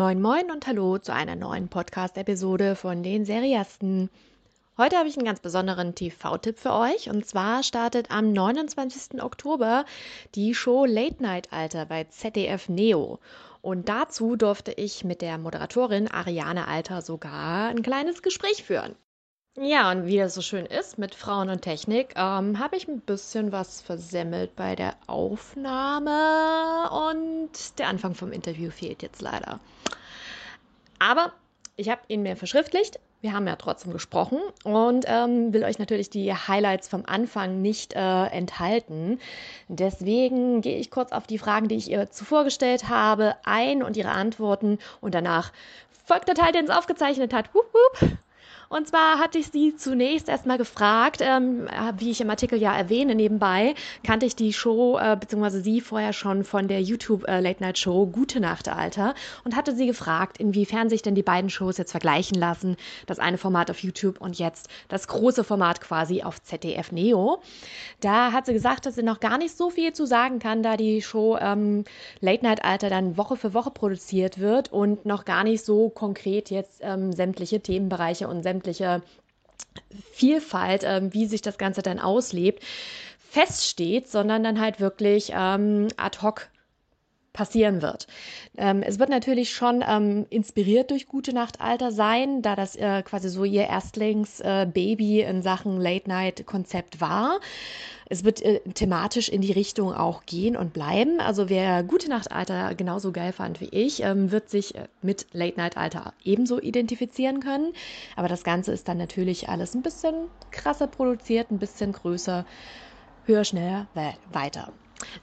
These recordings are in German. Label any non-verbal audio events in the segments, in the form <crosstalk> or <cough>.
Moin Moin und Hallo zu einer neuen Podcast-Episode von den Seriasten. Heute habe ich einen ganz besonderen TV-Tipp für euch. Und zwar startet am 29. Oktober die Show Late Night Alter bei ZDF Neo. Und dazu durfte ich mit der Moderatorin Ariane Alter sogar ein kleines Gespräch führen. Ja, und wie das so schön ist mit Frauen und Technik, ähm, habe ich ein bisschen was versemmelt bei der Aufnahme und der Anfang vom Interview fehlt jetzt leider. Aber ich habe ihn mir verschriftlicht. Wir haben ja trotzdem gesprochen und ähm, will euch natürlich die Highlights vom Anfang nicht äh, enthalten. Deswegen gehe ich kurz auf die Fragen, die ich ihr zuvor gestellt habe, ein und ihre Antworten und danach folgt der Teil, den es aufgezeichnet hat. Wupp, wupp. Und zwar hatte ich sie zunächst erstmal gefragt, ähm, wie ich im Artikel ja erwähne, nebenbei kannte ich die Show äh, bzw. sie vorher schon von der YouTube äh, Late Night Show Gute Nacht Alter und hatte sie gefragt, inwiefern sich denn die beiden Shows jetzt vergleichen lassen. Das eine Format auf YouTube und jetzt das große Format quasi auf ZDF Neo. Da hat sie gesagt, dass sie noch gar nicht so viel zu sagen kann, da die Show ähm, Late Night Alter dann Woche für Woche produziert wird und noch gar nicht so konkret jetzt ähm, sämtliche Themenbereiche und sämtliche sämtliche Vielfalt, ähm, wie sich das Ganze dann auslebt, feststeht, sondern dann halt wirklich ähm, ad hoc passieren wird. Ähm, es wird natürlich schon ähm, inspiriert durch Gute Nacht Alter sein, da das äh, quasi so ihr Erstlingsbaby äh, in Sachen Late-Night-Konzept war. Es wird äh, thematisch in die Richtung auch gehen und bleiben. Also wer Gute Nacht Alter genauso geil fand wie ich, ähm, wird sich äh, mit Late Night Alter ebenso identifizieren können. Aber das Ganze ist dann natürlich alles ein bisschen krasser produziert, ein bisschen größer, höher, schneller, weiter.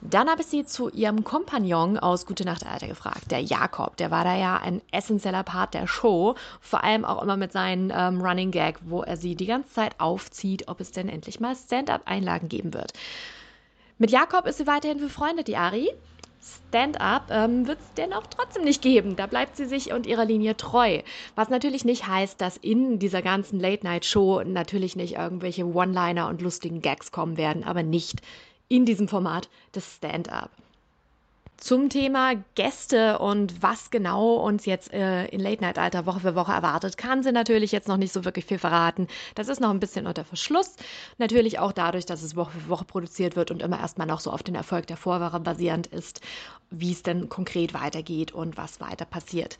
Dann habe ich sie zu ihrem Kompagnon aus Gute Nacht Alter gefragt, der Jakob. Der war da ja ein essentieller Part der Show, vor allem auch immer mit seinem ähm, Running Gag, wo er sie die ganze Zeit aufzieht, ob es denn endlich mal Stand-up-Einlagen geben wird. Mit Jakob ist sie weiterhin befreundet, die Ari. Stand-up ähm, wird es dennoch trotzdem nicht geben. Da bleibt sie sich und ihrer Linie treu. Was natürlich nicht heißt, dass in dieser ganzen Late-Night-Show natürlich nicht irgendwelche One-Liner und lustigen Gags kommen werden, aber nicht in diesem Format des Stand-up. Zum Thema Gäste und was genau uns jetzt äh, in Late Night Alter Woche für Woche erwartet, kann sie natürlich jetzt noch nicht so wirklich viel verraten. Das ist noch ein bisschen unter Verschluss. Natürlich auch dadurch, dass es Woche für Woche produziert wird und immer erstmal noch so auf den Erfolg der Vorwoche basierend ist, wie es denn konkret weitergeht und was weiter passiert.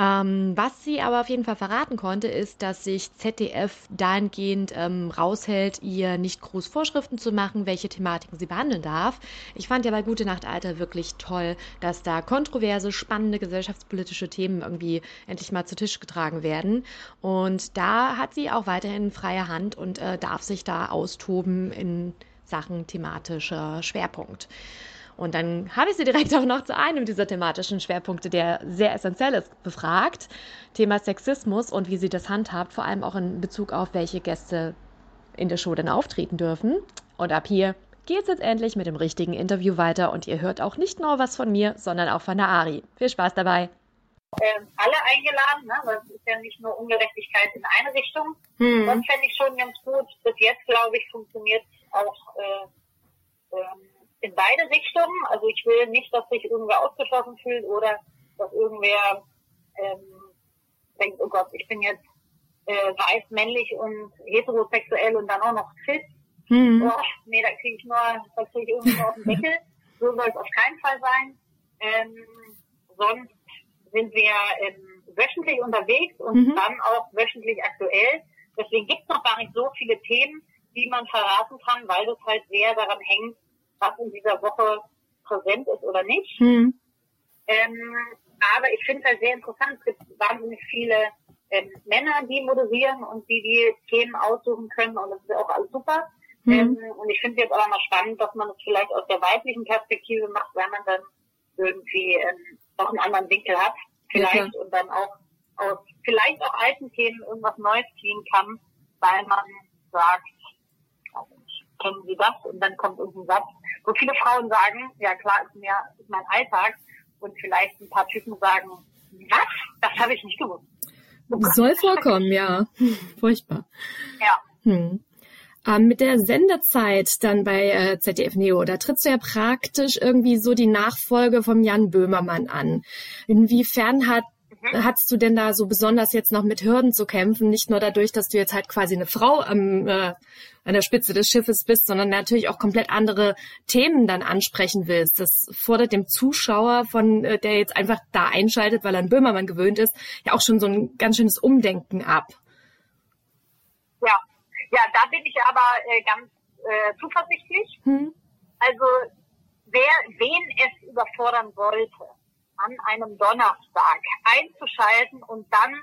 Ähm, was sie aber auf jeden Fall verraten konnte, ist, dass sich ZDF dahingehend ähm, raushält, ihr nicht groß Vorschriften zu machen, welche Thematiken sie behandeln darf. Ich fand ja bei Gute Nacht Alter wirklich toll, dass da kontroverse, spannende gesellschaftspolitische Themen irgendwie endlich mal zu Tisch getragen werden. Und da hat sie auch weiterhin freie Hand und äh, darf sich da austoben in Sachen thematischer Schwerpunkt. Und dann habe ich sie direkt <laughs> auch noch zu einem dieser thematischen Schwerpunkte, der sehr essentiell ist, befragt. Thema Sexismus und wie sie das handhabt, vor allem auch in Bezug auf welche Gäste in der Show dann auftreten dürfen. Und ab hier geht es jetzt endlich mit dem richtigen Interview weiter und ihr hört auch nicht nur was von mir, sondern auch von der Ari. Viel Spaß dabei. Ähm, alle eingeladen, ne? das ist ja nicht nur Ungerechtigkeit in eine Richtung. Hm. Das fände ich schon ganz gut. Bis jetzt, glaube ich, funktioniert auch äh, ähm, in beide Richtungen. Also ich will nicht, dass sich irgendwer ausgeschlossen fühlt oder dass irgendwer ähm, denkt, oh Gott, ich bin jetzt äh, weiß, männlich und heterosexuell und dann auch noch fit. Mhm. Oh, nee, da kriege ich nur, da kriege ich irgendwie nur auf den Deckel. <laughs> So soll es auf keinen Fall sein. Ähm, sonst sind wir ähm, wöchentlich unterwegs und mhm. dann auch wöchentlich aktuell. Deswegen gibt es noch gar nicht so viele Themen, die man verraten kann, weil das halt sehr daran hängt, was in dieser Woche präsent ist oder nicht. Mhm. Ähm, aber ich finde es halt sehr interessant. Es gibt wahnsinnig viele ähm, Männer, die moderieren und die die Themen aussuchen können und das ist auch alles super. Mhm. Ähm, und ich finde es jetzt auch mal spannend, dass man es vielleicht aus der weiblichen Perspektive macht, weil man dann irgendwie ähm, noch einen anderen Winkel hat, vielleicht ja, und dann auch aus vielleicht auch alten Themen irgendwas Neues ziehen kann, weil man sagt, kennen Sie das? Und dann kommt irgendein Satz, wo viele Frauen sagen, ja klar, ist mir ist mein Alltag. Und vielleicht ein paar Typen sagen, was? Das habe ich nicht gewusst. Oh Soll vorkommen, ja. <laughs> Furchtbar. Ja. Hm. Ähm, mit der Sendezeit dann bei äh, ZDF Neo, da trittst du ja praktisch irgendwie so die Nachfolge vom Jan Böhmermann an. Inwiefern hat. Hattest du denn da so besonders jetzt noch mit Hürden zu kämpfen? Nicht nur dadurch, dass du jetzt halt quasi eine Frau am, äh, an der Spitze des Schiffes bist, sondern natürlich auch komplett andere Themen dann ansprechen willst. Das fordert dem Zuschauer, von äh, der jetzt einfach da einschaltet, weil er an Böhmermann gewöhnt ist, ja auch schon so ein ganz schönes Umdenken ab. Ja, ja, da bin ich aber äh, ganz äh, zuversichtlich. Hm. Also wer wen es überfordern sollte, an einem Donnerstag einzuschalten und dann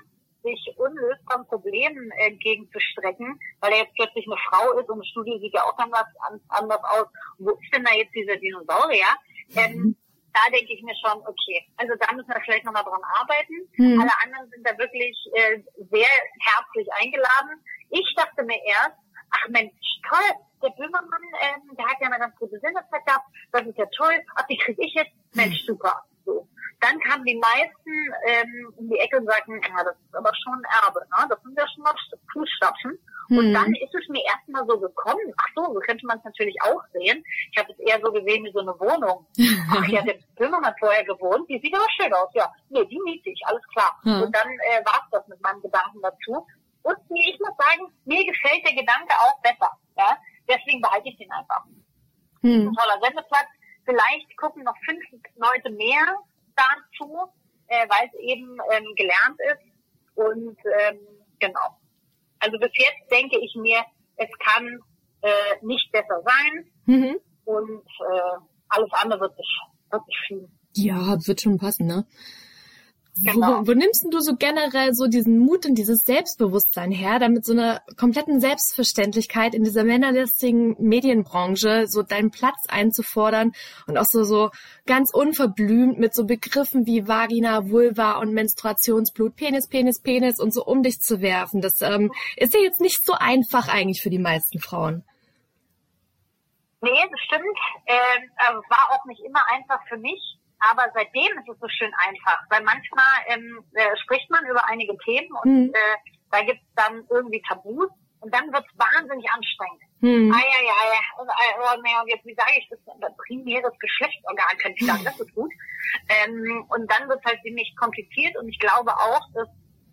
sich unlösbaren Problemen entgegenzustrecken, weil er jetzt plötzlich eine Frau ist und das Studio sieht ja auch anders, anders aus. Wo ist denn da jetzt dieser Dinosaurier? Ähm, mhm. da denke ich mir schon, okay, also da müssen wir vielleicht nochmal dran arbeiten. Mhm. Alle anderen sind da wirklich äh, sehr herzlich eingeladen. Ich dachte mir erst, ach Mensch, toll, der Böhmermann, ähm, der hat ja eine ganz gute Sendezeit gehabt, das ist ja toll, ach, die kriege ich jetzt, Mensch, super. So. Dann kamen die meisten ähm, um die Ecke und sagten, ja, das ist aber schon Erbe, ne? das sind ja schon mal Fußstapfen. Hm. Und dann ist es mir erstmal so gekommen, ach so, so könnte man es natürlich auch sehen. Ich habe es eher so gesehen wie so eine Wohnung. <laughs> Ach ja, der Böhmermann vorher gewohnt, die sieht aber schön aus, ja. Nee, die miete ich, alles klar. Hm. Und dann äh, war es das mit meinem Gedanken dazu. Und mir, ich muss sagen, mir gefällt der Gedanke auch besser. Ja? Deswegen behalte ich den einfach. Hm. Ein toller Sendeplatz. Vielleicht gucken noch fünf Leute mehr dazu, äh, weil es eben ähm, gelernt ist. Und ähm, genau. Also bis jetzt denke ich mir, es kann äh, nicht besser sein. Mhm. Und äh, alles andere wird sich, wird sich fühlen. Ja, wird schon passen, ne? Genau. Wo, wo nimmst du so generell so diesen Mut und dieses Selbstbewusstsein her, damit so eine kompletten Selbstverständlichkeit in dieser männerlästigen Medienbranche so deinen Platz einzufordern und auch so, so ganz unverblümt mit so Begriffen wie Vagina, Vulva und Menstruationsblut, Penis, Penis, Penis und so um dich zu werfen. Das ähm, ist ja jetzt nicht so einfach eigentlich für die meisten Frauen. Nee, das stimmt. Ähm, also war auch nicht immer einfach für mich aber seitdem ist es so schön einfach, weil manchmal ähm, äh, spricht man über einige Themen und mhm. äh, da gibt es dann irgendwie Tabus und dann wird es wahnsinnig anstrengend. Hm. Ah ja, ja, ja. Und, äh, nee, und jetzt, wie sage ich das? Primäres Geschlechtsorgan könnte ich sagen, das ist gut. Ähm, und dann wird es halt ziemlich kompliziert und ich glaube auch, dass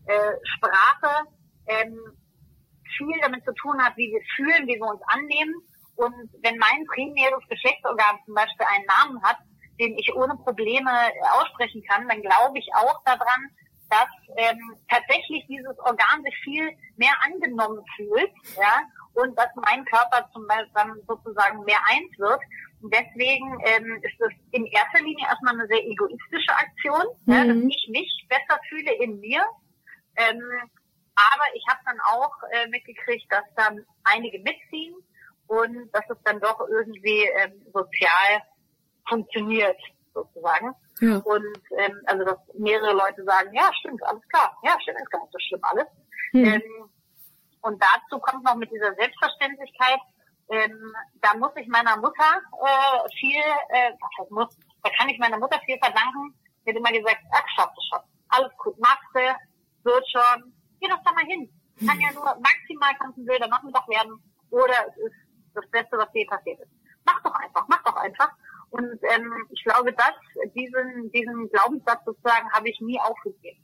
äh, Sprache ähm, viel damit zu tun hat, wie wir fühlen, wie wir uns annehmen. Und wenn mein primäres Geschlechtsorgan zum Beispiel einen Namen hat, den ich ohne Probleme aussprechen kann, dann glaube ich auch daran, dass ähm, tatsächlich dieses Organ sich viel mehr angenommen fühlt, ja, und dass mein Körper zum Beispiel dann sozusagen mehr eins wird. Und deswegen ähm, ist es in erster Linie erstmal eine sehr egoistische Aktion, mhm. ja, dass ich mich besser fühle in mir. Ähm, aber ich habe dann auch äh, mitgekriegt, dass dann einige mitziehen und dass es dann doch irgendwie ähm, sozial funktioniert, sozusagen. Ja. Und ähm, also dass mehrere Leute sagen, ja, stimmt, alles klar, ja, stimmt, ist gar nicht so schlimm alles. Hm. Ähm, und dazu kommt noch mit dieser Selbstverständlichkeit, ähm, da muss ich meiner Mutter äh, viel, äh, was heißt muss, da kann ich meiner Mutter viel verdanken. Die hat immer gesagt, ach, schaff das schon. Alles gut, machst du, wird schon, geh doch da mal hin. Kann ja nur maximal kannst ein wilder Nachmittag werden oder es ist das Beste, was je passiert ist. Mach doch einfach, mach doch einfach. Und ähm, ich glaube, dass diesen, diesen Glaubenssatz sozusagen habe ich nie aufgegeben.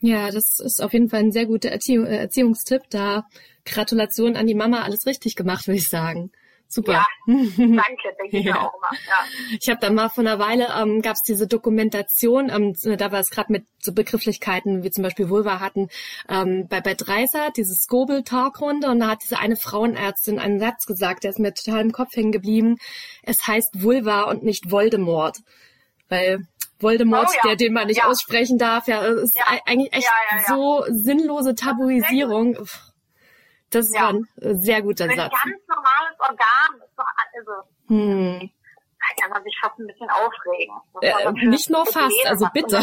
Ja, das ist auf jeden Fall ein sehr guter äh, Erziehungstipp. Da Gratulation an die Mama, alles richtig gemacht, würde ich sagen. Super. Ja, <laughs> danke, denke ich ja. auch immer. Ja. Ich habe da mal vor einer Weile, ähm, gab es diese Dokumentation, ähm, da war es gerade mit so Begrifflichkeiten wie zum Beispiel Vulva hatten, ähm, bei, bei Dreisat, diese Scobel-Talkrunde und da hat diese eine Frauenärztin einen Satz gesagt, der ist mir total im Kopf hängen geblieben. Es heißt Vulva und nicht Voldemort. Weil Voldemort, oh, ja. der den man nicht ja. aussprechen darf, ja, ist ja. eigentlich echt so sinnlose Tabuisierung. Das war ein sehr guter Satz. Ganz Organ. Ist doch, also, hm. Da kann man sich fast ein bisschen aufregen. Äh, nicht nur fast, also bitte.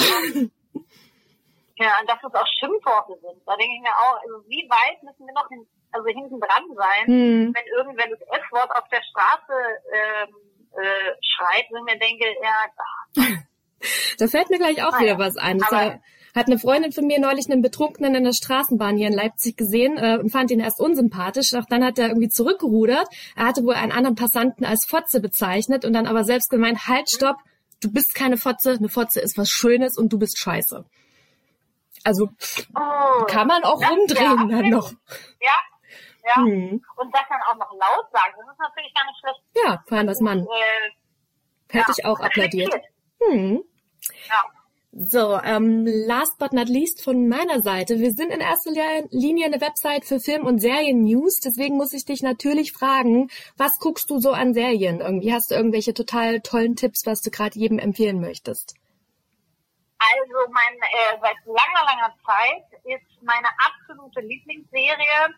Ja, und dass es auch Schimpfworte sind. Da denke ich mir auch, also wie weit müssen wir noch hin, also hinten dran sein, hm. wenn irgendwer das F-Wort auf der Straße ähm, äh, schreit, wenn mir denke, ja, ach. <laughs> Da fällt mir gleich auch ah, wieder was ein. Aber, hat eine Freundin von mir neulich einen Betrunkenen in der Straßenbahn hier in Leipzig gesehen äh, und fand ihn erst unsympathisch. Doch dann hat er irgendwie zurückgerudert. Er hatte wohl einen anderen Passanten als Fotze bezeichnet und dann aber selbst gemeint, halt, stopp, du bist keine Fotze, eine Fotze ist was Schönes und du bist scheiße. Also oh, kann man auch rumdrehen ja, dann noch. Ja, ja. Hm. Und das dann auch noch laut sagen, das ist natürlich gar nicht schlecht. Ja, vor allem was man. Äh, hätte ja, ich auch applaudiert. Hm. Ja. So, ähm, last but not least von meiner Seite. Wir sind in erster Linie eine Website für Film- und Serien-News. Deswegen muss ich dich natürlich fragen, was guckst du so an Serien? Irgendwie hast du irgendwelche total tollen Tipps, was du gerade jedem empfehlen möchtest? Also mein, äh, seit langer, langer Zeit ist meine absolute Lieblingsserie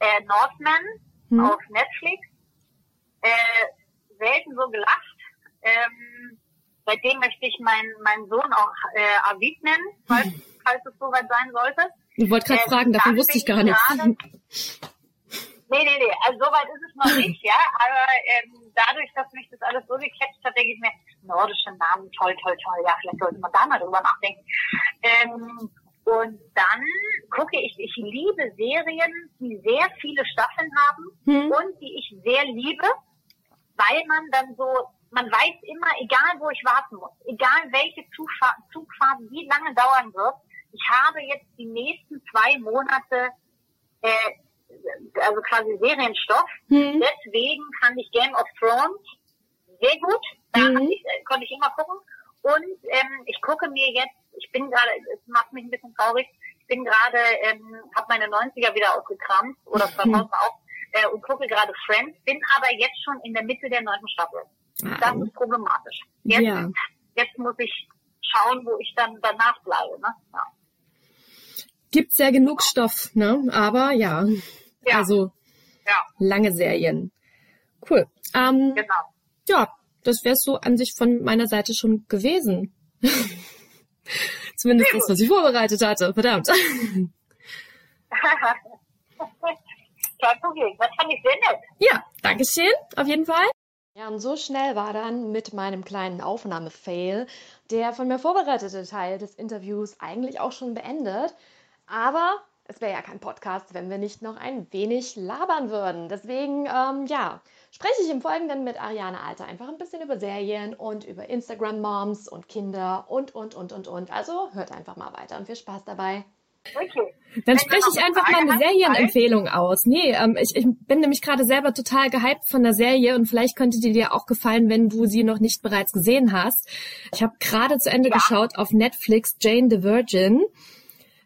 äh, Northman hm. auf Netflix. Äh, selten so gelacht. Ähm, seitdem möchte ich meinen meinen Sohn auch äh, Avid nennen, falls, hm. falls es soweit sein sollte. Ich wollte gerade äh, fragen, davon wusste ich gar nichts. nee, nee, nee, also soweit ist es noch <laughs> nicht, ja, aber ähm, dadurch, dass mich das alles so gecatcht hat, denke ich mir, nordische Namen, toll, toll, toll, ja, vielleicht sollte man da mal drüber nachdenken. Ähm, und dann gucke ich, ich liebe Serien, die sehr viele Staffeln haben hm. und die ich sehr liebe, weil man dann so, man weiß immer, egal wo ich warten muss, egal welche Zugfahrt, Zugfahrt wie lange dauern wird, ich habe jetzt die nächsten zwei Monate, äh, also quasi Serienstoff. Hm. Deswegen kann ich Game of Thrones sehr gut, da hm. ich, äh, konnte ich immer gucken. Und ähm, ich gucke mir jetzt ich bin gerade, es macht mich ein bisschen traurig, ich bin gerade, ähm, habe meine 90er wieder ausgekramt oder 2000 auch äh, und gucke gerade Friends, bin aber jetzt schon in der Mitte der neunten Staffel. Ah. Das ist problematisch. Jetzt, ja. jetzt muss ich schauen, wo ich dann danach bleibe. Ne? Ja. Gibt's ja genug Stoff, ne? Aber ja, ja. also ja. lange Serien. Cool. Ähm, genau. Ja, das wäre so an sich von meiner Seite schon gewesen. <laughs> Zumindest das, was ich vorbereitet hatte. Verdammt. <laughs> Kein Problem. Das fand ich sehr nett. Ja, danke schön. Auf jeden Fall. Ja, und so schnell war dann mit meinem kleinen Aufnahmefail der von mir vorbereitete Teil des Interviews eigentlich auch schon beendet. Aber es wäre ja kein Podcast, wenn wir nicht noch ein wenig labern würden. Deswegen, ähm, ja, spreche ich im Folgenden mit Ariane Alter einfach ein bisschen über Serien und über Instagram-Moms und Kinder und, und, und, und, und. Also hört einfach mal weiter und viel Spaß dabei. Okay. Dann spreche ich einfach mal eine Serienempfehlung aus. Nee, ähm, ich, ich bin nämlich gerade selber total gehypt von der Serie und vielleicht könnte die dir auch gefallen, wenn du sie noch nicht bereits gesehen hast. Ich habe gerade zu Ende ja. geschaut auf Netflix Jane the Virgin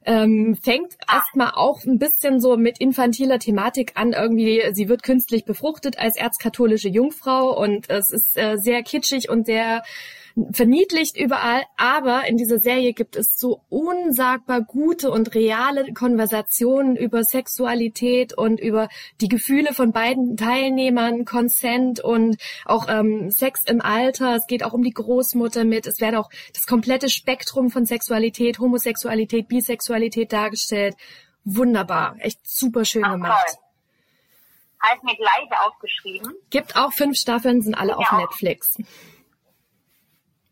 ähm, fängt ah. erstmal auch ein bisschen so mit infantiler Thematik an. Irgendwie, sie wird künstlich befruchtet als erzkatholische Jungfrau und es ist äh, sehr kitschig und sehr verniedlicht überall, aber in dieser Serie gibt es so unsagbar gute und reale Konversationen über Sexualität und über die Gefühle von beiden Teilnehmern, Consent und auch ähm, Sex im Alter. Es geht auch um die Großmutter mit. Es wird auch das komplette Spektrum von Sexualität, Homosexualität, Bisexualität dargestellt. Wunderbar, echt super schön Ach, gemacht. Toll. Halt mir gleich aufgeschrieben. Gibt auch fünf Staffeln, sind alle ja. auf Netflix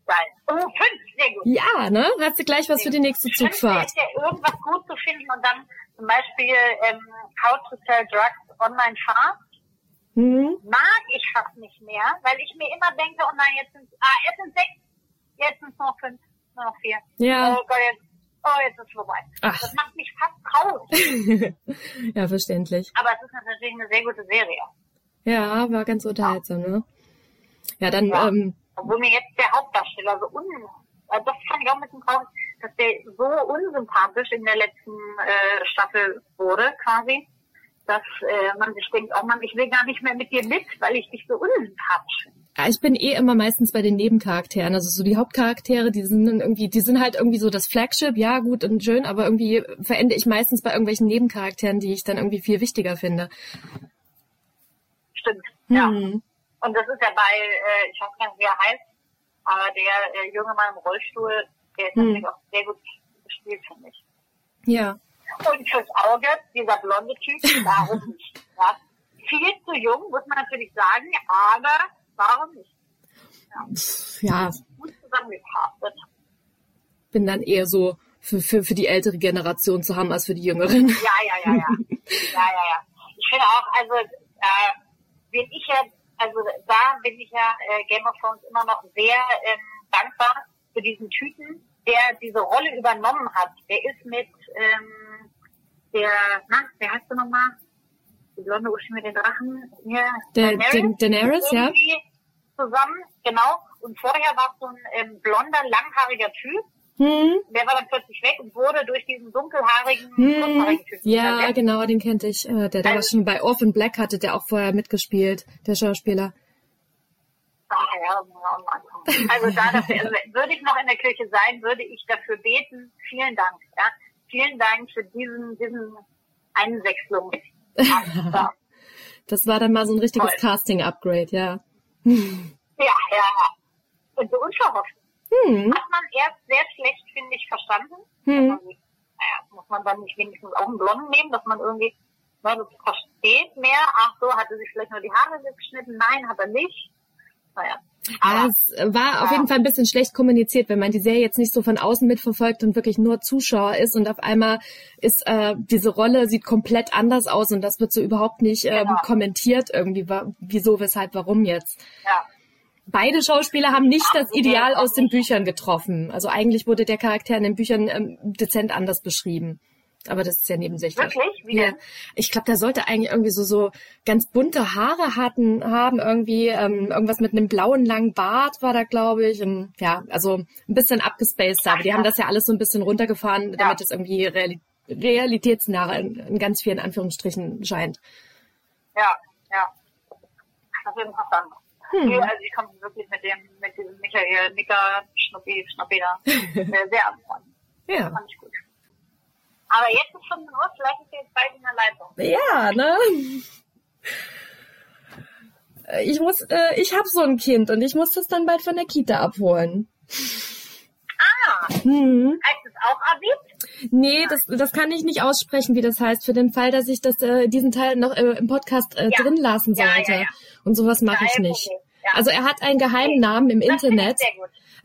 sein. Oh, fünf, sehr gut. Ja, ne? Hast du gleich was für die nächste Zugfahrt. Ja irgendwas gut zu finden und dann zum Beispiel ähm, How to Sell Drugs Online Fast. Mhm. Mag ich fast nicht mehr, weil ich mir immer denke, oh nein, jetzt sind ah, jetzt sind sechs, jetzt sind es noch fünf, nur noch vier. Ja. Oh Gott, jetzt, oh, jetzt ist es vorbei. Ach. Das macht mich fast traurig. <laughs> ja, verständlich. Aber es ist natürlich eine sehr gute Serie. Ja, war ganz unterhaltsam, ne? Ja, dann ja. Ähm, obwohl mir jetzt der Hauptdarsteller so un, also das fand ich auch ein bisschen traurig, dass der so unsympathisch in der letzten äh, Staffel wurde, quasi, dass äh, man sich denkt, oh Mann, ich will gar nicht mehr mit dir mit, weil ich dich so unsympathisch finde. Ja, ich bin eh immer meistens bei den Nebencharakteren. Also so die Hauptcharaktere, die sind dann irgendwie, die sind halt irgendwie so das Flagship, ja gut und schön, aber irgendwie verende ich meistens bei irgendwelchen Nebencharakteren, die ich dann irgendwie viel wichtiger finde. Stimmt, hm. ja. Und das ist ja bei, äh, ich weiß gar nicht, wie er heißt, aber der äh, junge Mann im Rollstuhl, der ist hm. natürlich auch sehr gut gespielt, finde ich. Ja. Und fürs Auge, dieser blonde Typ, warum <laughs> nicht? Ja? Viel zu jung, muss man natürlich sagen, aber warum nicht? Ja. ja. Gut. Bin dann eher so für, für, für die ältere Generation zu haben als für die jüngeren. Ja, ja, ja, ja. <laughs> ja, ja, ja. Ich finde auch, also, äh, wenn ich jetzt also da bin ich ja äh, Game of Thrones immer noch sehr ähm, dankbar für diesen Typen, der diese Rolle übernommen hat, der ist mit ähm, der, na, wer heißt du nochmal? Die blonde Uschi mit den Drachen. Ja, der, Daenerys, Daenerys ja. Zusammen, genau. Und vorher war es so ein ähm, blonder, langhaariger Typ. Hm. Der war dann plötzlich weg und wurde durch diesen dunkelhaarigen, hm. Ja, genau, den kannte ich. Äh, der, der also, war schon bei Orphan Black hatte der auch vorher mitgespielt, der Schauspieler. Ah, ja, also da das, also würde ich noch in der Kirche sein, würde ich dafür beten. Vielen Dank. Ja. Vielen Dank für diesen, diesen Einsechslung. <laughs> das war dann mal so ein richtiges Casting-Upgrade, ja. Ja, ja, ja. Und so unverhofft. Hm. Hat man erst sehr schlecht, finde ich, verstanden. Hm. Man, naja, muss man dann nicht wenigstens auch einen Blonden nehmen, dass man irgendwie, na, das versteht mehr. Ach so, hatte sich vielleicht nur die Haare geschnitten? Nein, hat er nicht. Naja. Aber, es war ja. auf jeden Fall ein bisschen schlecht kommuniziert, wenn man die Serie jetzt nicht so von außen mitverfolgt und wirklich nur Zuschauer ist und auf einmal ist äh, diese Rolle sieht komplett anders aus und das wird so überhaupt nicht ähm, genau. kommentiert irgendwie, wieso, weshalb, warum jetzt. Ja. Beide Schauspieler haben nicht das Ideal aus den Büchern getroffen. Also eigentlich wurde der Charakter in den Büchern ähm, dezent anders beschrieben. Aber das ist ja nebensächlich. Wirklich? Wie ja. Ich glaube, der sollte eigentlich irgendwie so so ganz bunte Haare hatten, haben irgendwie ähm, irgendwas mit einem blauen langen Bart war da, glaube ich. Und, ja, also ein bisschen abgespaced, aber die haben das ja alles so ein bisschen runtergefahren, ja. damit es irgendwie reali realitätsnah in, in ganz vielen Anführungsstrichen scheint. Ja, ja. Das ist interessant. Hm. Also ich komme wirklich mit dem, mit diesem Michael Nicker Schnuppi, Schnuppi da <laughs> sehr, sehr anfreunden. Ja. Fand ich gut. Aber jetzt ist schon Uhr, vielleicht ist jetzt bald in der Leitung. Ja, ne? Ich muss, äh, ich habe so ein Kind und ich muss das dann bald von der Kita abholen. Ah, hm. heißt es auch Abib? Nee, das, das kann ich nicht aussprechen, wie das heißt, für den Fall, dass ich das, äh, diesen Teil noch äh, im Podcast äh, ja. drin lassen sollte. Ja, ja, und sowas mache ich nicht. Also er hat einen geheimen Namen im das Internet.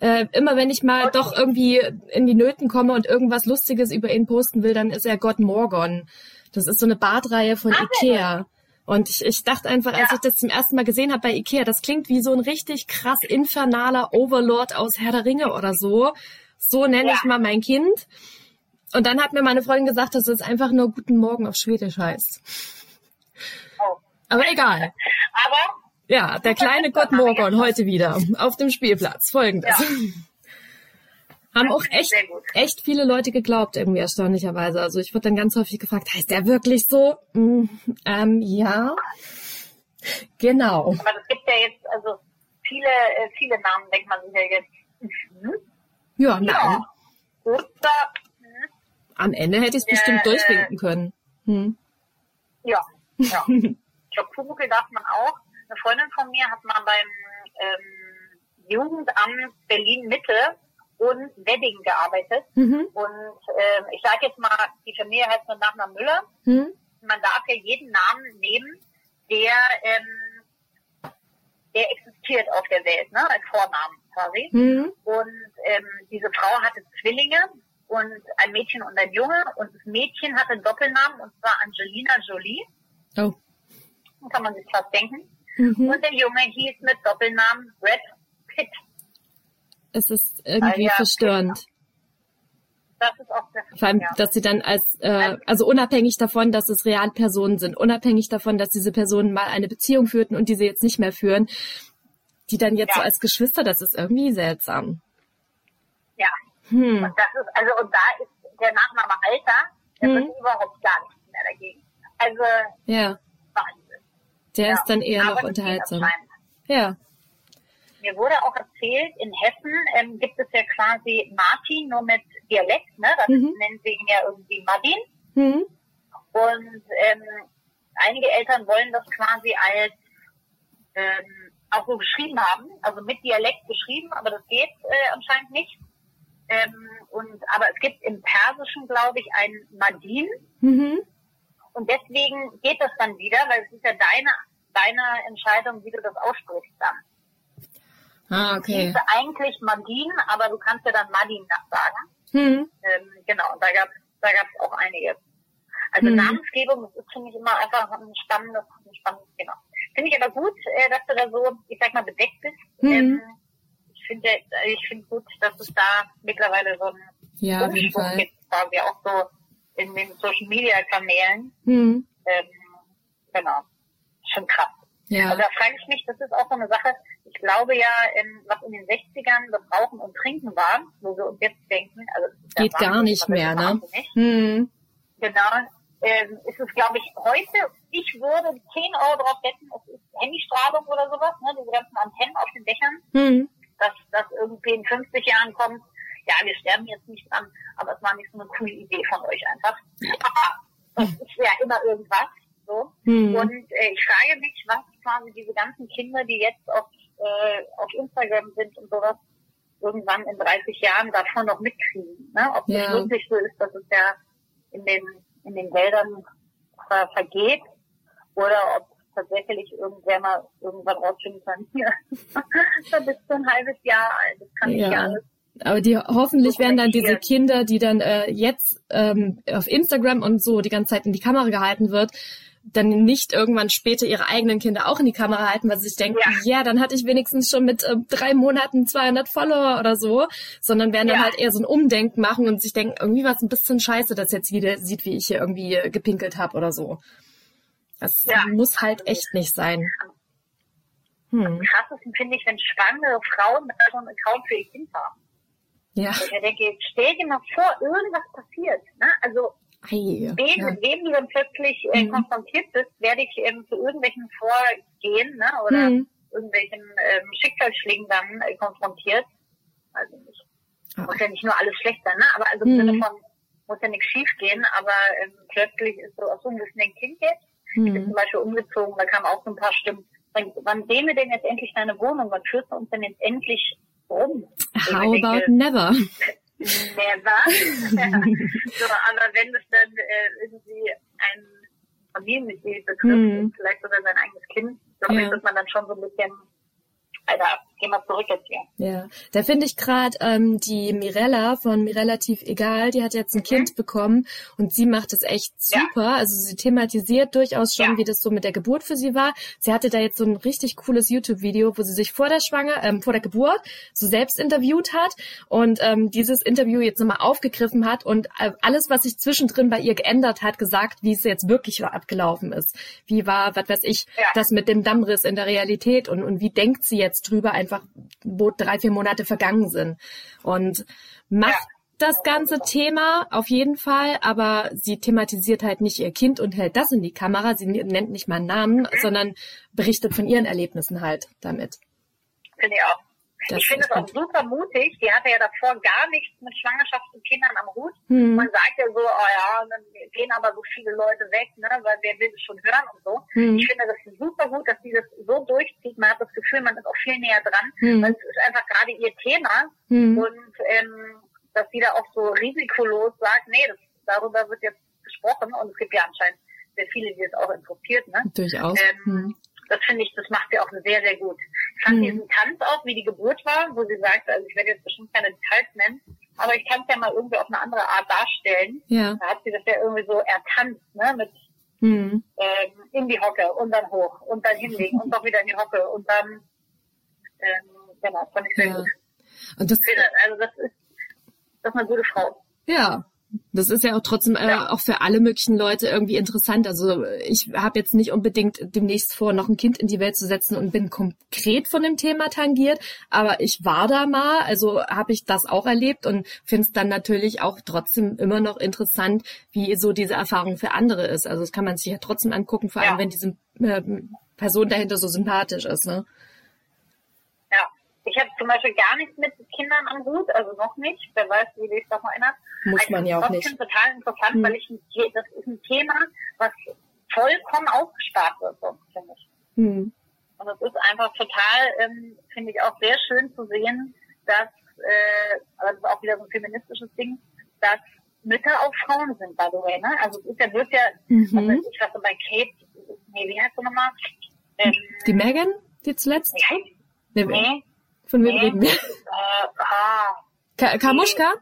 Äh, immer wenn ich mal doch irgendwie in die Nöten komme und irgendwas Lustiges über ihn posten will, dann ist er Gott Morgon. Das ist so eine Badreihe von Ach, Ikea. Und ich, ich dachte einfach, als ich das zum ersten Mal gesehen habe bei Ikea, das klingt wie so ein richtig krass infernaler Overlord aus Herr der Ringe oder so. So nenne ich mal mein Kind. Und dann hat mir meine Freundin gesagt, dass es einfach nur Guten Morgen auf Schwedisch heißt. Oh. Aber egal. Aber ja, der kleine <laughs> Gott Morgon heute wieder auf dem Spielplatz. Folgendes. Ja. Haben auch echt, echt viele Leute geglaubt, irgendwie erstaunlicherweise. Also ich wurde dann ganz häufig gefragt, heißt der wirklich so? Mm, ähm, ja. Genau. Aber das gibt ja jetzt, also viele, äh, viele Namen denkt man sich ja jetzt. Hm? Ja, nein. Ja. Oder? Am Ende hätte ich es bestimmt äh, durchwinken können. Hm. Ja, ja. ich glaube, Pumuckl darf man auch. Eine Freundin von mir hat mal beim ähm, Jugendamt Berlin Mitte und Wedding gearbeitet. Mhm. Und ähm, ich sage jetzt mal, die Familie heißt mit Nachnamen Müller. Mhm. Man darf ja jeden Namen nehmen, der, ähm, der existiert auf der Welt, ne? als Vornamen quasi. Mhm. Und ähm, diese Frau hatte Zwillinge und ein Mädchen und ein Junge. Und das Mädchen hatte einen Doppelnamen und zwar Angelina Jolie. Oh. Kann man sich fast denken. Mhm. Und der Junge hieß mit Doppelnamen Brad Pitt. Es ist irgendwie ah, ja, verstörend. Genau. Das ist auch sehr Vor allem, ja. dass sie dann als, äh, also unabhängig davon, dass es Realpersonen sind, unabhängig davon, dass diese Personen mal eine Beziehung führten und diese jetzt nicht mehr führen, die dann jetzt ja. so als Geschwister, das ist irgendwie seltsam. Ja. Hm. Und das ist, also, und da ist der Nachname Alter, der hm. wird überhaupt gar nichts mehr dagegen. Also, ja. Der ja, ist dann eher noch unterhaltsam. Ja. Mir wurde auch erzählt, in Hessen ähm, gibt es ja quasi Martin nur mit Dialekt, ne? Das mhm. nennen sie ihn ja irgendwie Martin. Mhm. Und ähm, einige Eltern wollen das quasi als ähm, auch so geschrieben haben, also mit Dialekt geschrieben, aber das geht äh, anscheinend nicht. Ähm, und aber es gibt im Persischen, glaube ich, ein Madin. Mhm. Und deswegen geht das dann wieder, weil es ist ja deine, deine Entscheidung, wie du das aussprichst dann. Ah, okay. Es ist eigentlich Madin, aber du kannst ja dann Madin nachsagen. Hm. Ähm, genau, da gab da gab's auch einige. Also hm. Namensgebung, das ist für mich immer einfach ein spannendes, ein spannendes Thema. Finde ich aber gut, äh, dass du da so, ich sag mal, bedeckt bist. Hm. Ähm, finde, äh, ich finde gut, dass es da mittlerweile so einen ja, Umschwung gibt, sagen wir auch so in den Social Media Kanälen. Mhm. Ähm, genau. Schon krass. Ja. Also da frage ich mich, das ist auch so eine Sache, ich glaube ja, in, was in den 60ern das Rauchen und Trinken war, wo wir uns jetzt denken, also geht gar Wahnsinn, nicht mehr, ne? Nicht. Mhm. Genau. Ähm, ist es, glaube ich, heute, ich würde 10 Euro drauf wetten, es ist Handystrahlung oder sowas, ne, diese ganzen Antennen auf den Dächern. Mhm. 10, 50 Jahren kommt, ja, wir sterben jetzt nicht dran, aber es war nicht so eine coole Idee von euch einfach. Aber es wäre ja immer irgendwas. So. Hm. Und äh, ich frage mich, was quasi diese ganzen Kinder, die jetzt auf, äh, auf Instagram sind und sowas, irgendwann in 30 Jahren davon noch mitkriegen. Ne? Ob ja. das wirklich so ist, dass es ja in den, in den Wäldern ver vergeht oder ob tatsächlich irgendwer mal irgendwann rausfinden kann, <laughs> hier, da bist du ein halbes Jahr alt, das kann ja. ich ja alles aber die hoffentlich werden dann diese Kinder, die dann äh, jetzt ähm, auf Instagram und so die ganze Zeit in die Kamera gehalten wird, dann nicht irgendwann später ihre eigenen Kinder auch in die Kamera halten, weil sie sich denken, ja, ja dann hatte ich wenigstens schon mit äh, drei Monaten 200 Follower oder so, sondern werden dann ja. halt eher so ein Umdenken machen und sich denken, irgendwie war es ein bisschen scheiße, dass jetzt jeder sieht, wie ich hier irgendwie äh, gepinkelt habe oder so. Das ja. muss halt echt nicht sein. Hm. Am krassesten finde ich, wenn schwangere Frauen so einen Account für ihr Kind haben. Ja. Ich denke, stell dir mal vor, irgendwas passiert. Ne? Also Ei, wem, ja. mit wem du dann plötzlich äh, mhm. konfrontiert bist, werde ich ähm, zu irgendwelchen Vorgehen ne, oder mhm. irgendwelchen ähm, Schicksalsschlägen dann äh, konfrontiert. Also nicht, ah. muss ja nicht nur alles schlecht sein, ne? aber also im mhm. Sinne von, muss ja nichts schief gehen, aber ähm, plötzlich ist so, ach so, wir sind ein Kind jetzt. Ich bin mhm. zum Beispiel umgezogen, da kamen auch so ein paar Stimmen. Wann, wann sehen wir denn jetzt endlich deine Wohnung? Wann führst du uns denn jetzt endlich rum? How about never? never. <laughs> <laughs> so, aber wenn es dann äh, irgendwie ein Familienmitglied betrifft, hm. vielleicht sogar sein eigenes Kind, glaube ja. ich, dass man dann schon so ein bisschen Alter, geh mal zurück jetzt hier. Ja, da finde ich gerade ähm, die Mirella von Mirelativ Egal, die hat jetzt ein mhm. Kind bekommen und sie macht es echt super. Ja. Also sie thematisiert durchaus schon, ja. wie das so mit der Geburt für sie war. Sie hatte da jetzt so ein richtig cooles YouTube-Video, wo sie sich vor der Schwanger, ähm, vor der Geburt so selbst interviewt hat und ähm, dieses Interview jetzt nochmal aufgegriffen hat und äh, alles, was sich zwischendrin bei ihr geändert hat, gesagt, wie es jetzt wirklich abgelaufen ist. Wie war, was weiß ich, ja. das mit dem Dammriss in der Realität und, und wie denkt sie jetzt drüber, einfach wo drei, vier Monate vergangen sind. Und macht ja. das ganze Thema auf jeden Fall, aber sie thematisiert halt nicht ihr Kind und hält das in die Kamera. Sie nennt nicht mal einen Namen, mhm. sondern berichtet von ihren Erlebnissen halt damit. Finde ich auch. Das ich finde es auch super mutig. Die hatte ja davor gar nichts mit Schwangerschaft und Kindern am Hut. Hm. Man sagt ja so, oh ja, dann gehen aber so viele Leute weg, ne, weil wer will es schon hören und so. Hm. Ich finde das super gut, dass sie das so durchzieht. Man hat das Gefühl, man ist auch viel näher dran, hm. weil es ist einfach gerade ihr Thema. Hm. Und ähm, dass sie da auch so risikolos sagt, nee, das, darüber wird jetzt gesprochen und es gibt ja anscheinend sehr viele, die es auch interessiert. Ne? Durchaus. Ähm, hm das finde ich, das macht sie auch sehr, sehr gut. Ich fand mhm. diesen Tanz auch, wie die Geburt war, wo sie sagt, also ich werde jetzt bestimmt keine Details nennen, aber ich kann es ja mal irgendwie auf eine andere Art darstellen. Ja. Da hat sie das ja irgendwie so ertanzt, ne, mit mhm. ähm, in die Hocke und dann hoch und dann hinlegen und doch wieder in die Hocke und dann, ähm, genau, fand ich sehr ja. gut. Und das, also das ist, das ist eine gute Frau. Ja, das ist ja auch trotzdem äh, ja. auch für alle möglichen Leute irgendwie interessant. Also ich habe jetzt nicht unbedingt demnächst vor, noch ein Kind in die Welt zu setzen und bin konkret von dem Thema tangiert, aber ich war da mal, also habe ich das auch erlebt und finde es dann natürlich auch trotzdem immer noch interessant, wie so diese Erfahrung für andere ist. Also das kann man sich ja trotzdem angucken, vor allem ja. wenn diese äh, Person dahinter so sympathisch ist. Ne? Ich habe zum Beispiel gar nichts mit Kindern am Hut, also noch nicht. Wer weiß, wie sich das noch erinnert. Muss man ja auch nicht. Das ist total interessant, hm. weil ich das ist ein Thema, was vollkommen ausgespart wird, finde ich. Hm. Und es ist einfach total, ähm, finde ich auch sehr schön zu sehen, dass, äh, aber das ist auch wieder so ein feministisches Ding, dass Mütter auch Frauen sind, by the way, ne? Also es ist ja, wird ja, mhm. also ich weiß bei Kate, nee, wie heißt sie nochmal? Ähm, die Megan, die zuletzt? Heißt? Nee, nee. Von wem reden wir? Äh, ah. Ka Kamuschka?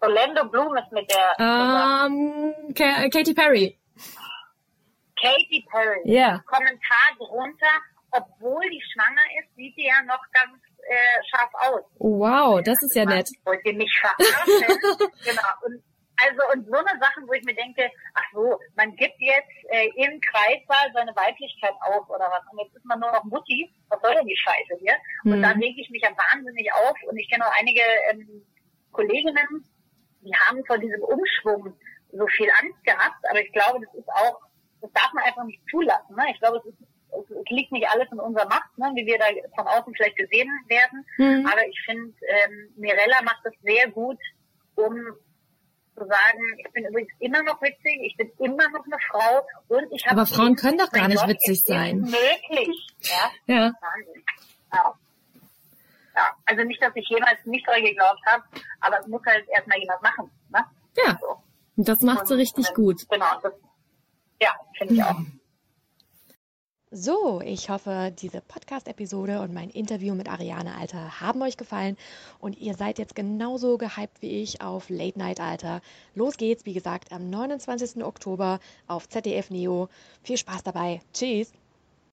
Orlando Bloom ist mit der. Um, Ka Katy Perry. Katy Perry. Ja. Yeah. Kommentar drunter, obwohl die schwanger ist, sieht sie ja noch ganz äh, scharf aus. Wow, das ist ja nett. Wollt ihr mich verarschen? <laughs> genau. Und also und so eine Sachen, wo ich mir denke, ach so, man gibt jetzt äh, im Kreissaal seine Weiblichkeit auf oder was. Und jetzt ist man nur noch Mutti. Was soll denn die Scheiße hier? Und mhm. da rege ich mich ja wahnsinnig auf. Und ich kenne auch einige ähm, Kolleginnen, die haben vor diesem Umschwung so viel Angst gehabt. Aber ich glaube, das ist auch, das darf man einfach nicht zulassen. Ne? Ich glaube, es, ist, es liegt nicht alles in unserer Macht, ne? wie wir da von außen vielleicht gesehen werden. Mhm. Aber ich finde, ähm, Mirella macht das sehr gut, um zu sagen, ich bin übrigens immer noch witzig, ich bin immer noch eine Frau und ich habe. Aber Frauen können doch gar nicht Gott, witzig sein. Möglich, ja. ja. ja. Ja, also nicht, dass ich jemals nicht dran geglaubt habe, aber es muss halt erstmal jemand machen. Ne? Ja. So. Und das macht sie richtig und, gut. Genau. Das, ja, finde ich auch. So, ich hoffe, diese Podcast-Episode und mein Interview mit Ariane Alter haben euch gefallen und ihr seid jetzt genauso gehypt wie ich auf Late Night Alter. Los geht's, wie gesagt, am 29. Oktober auf ZDF Neo. Viel Spaß dabei. Tschüss.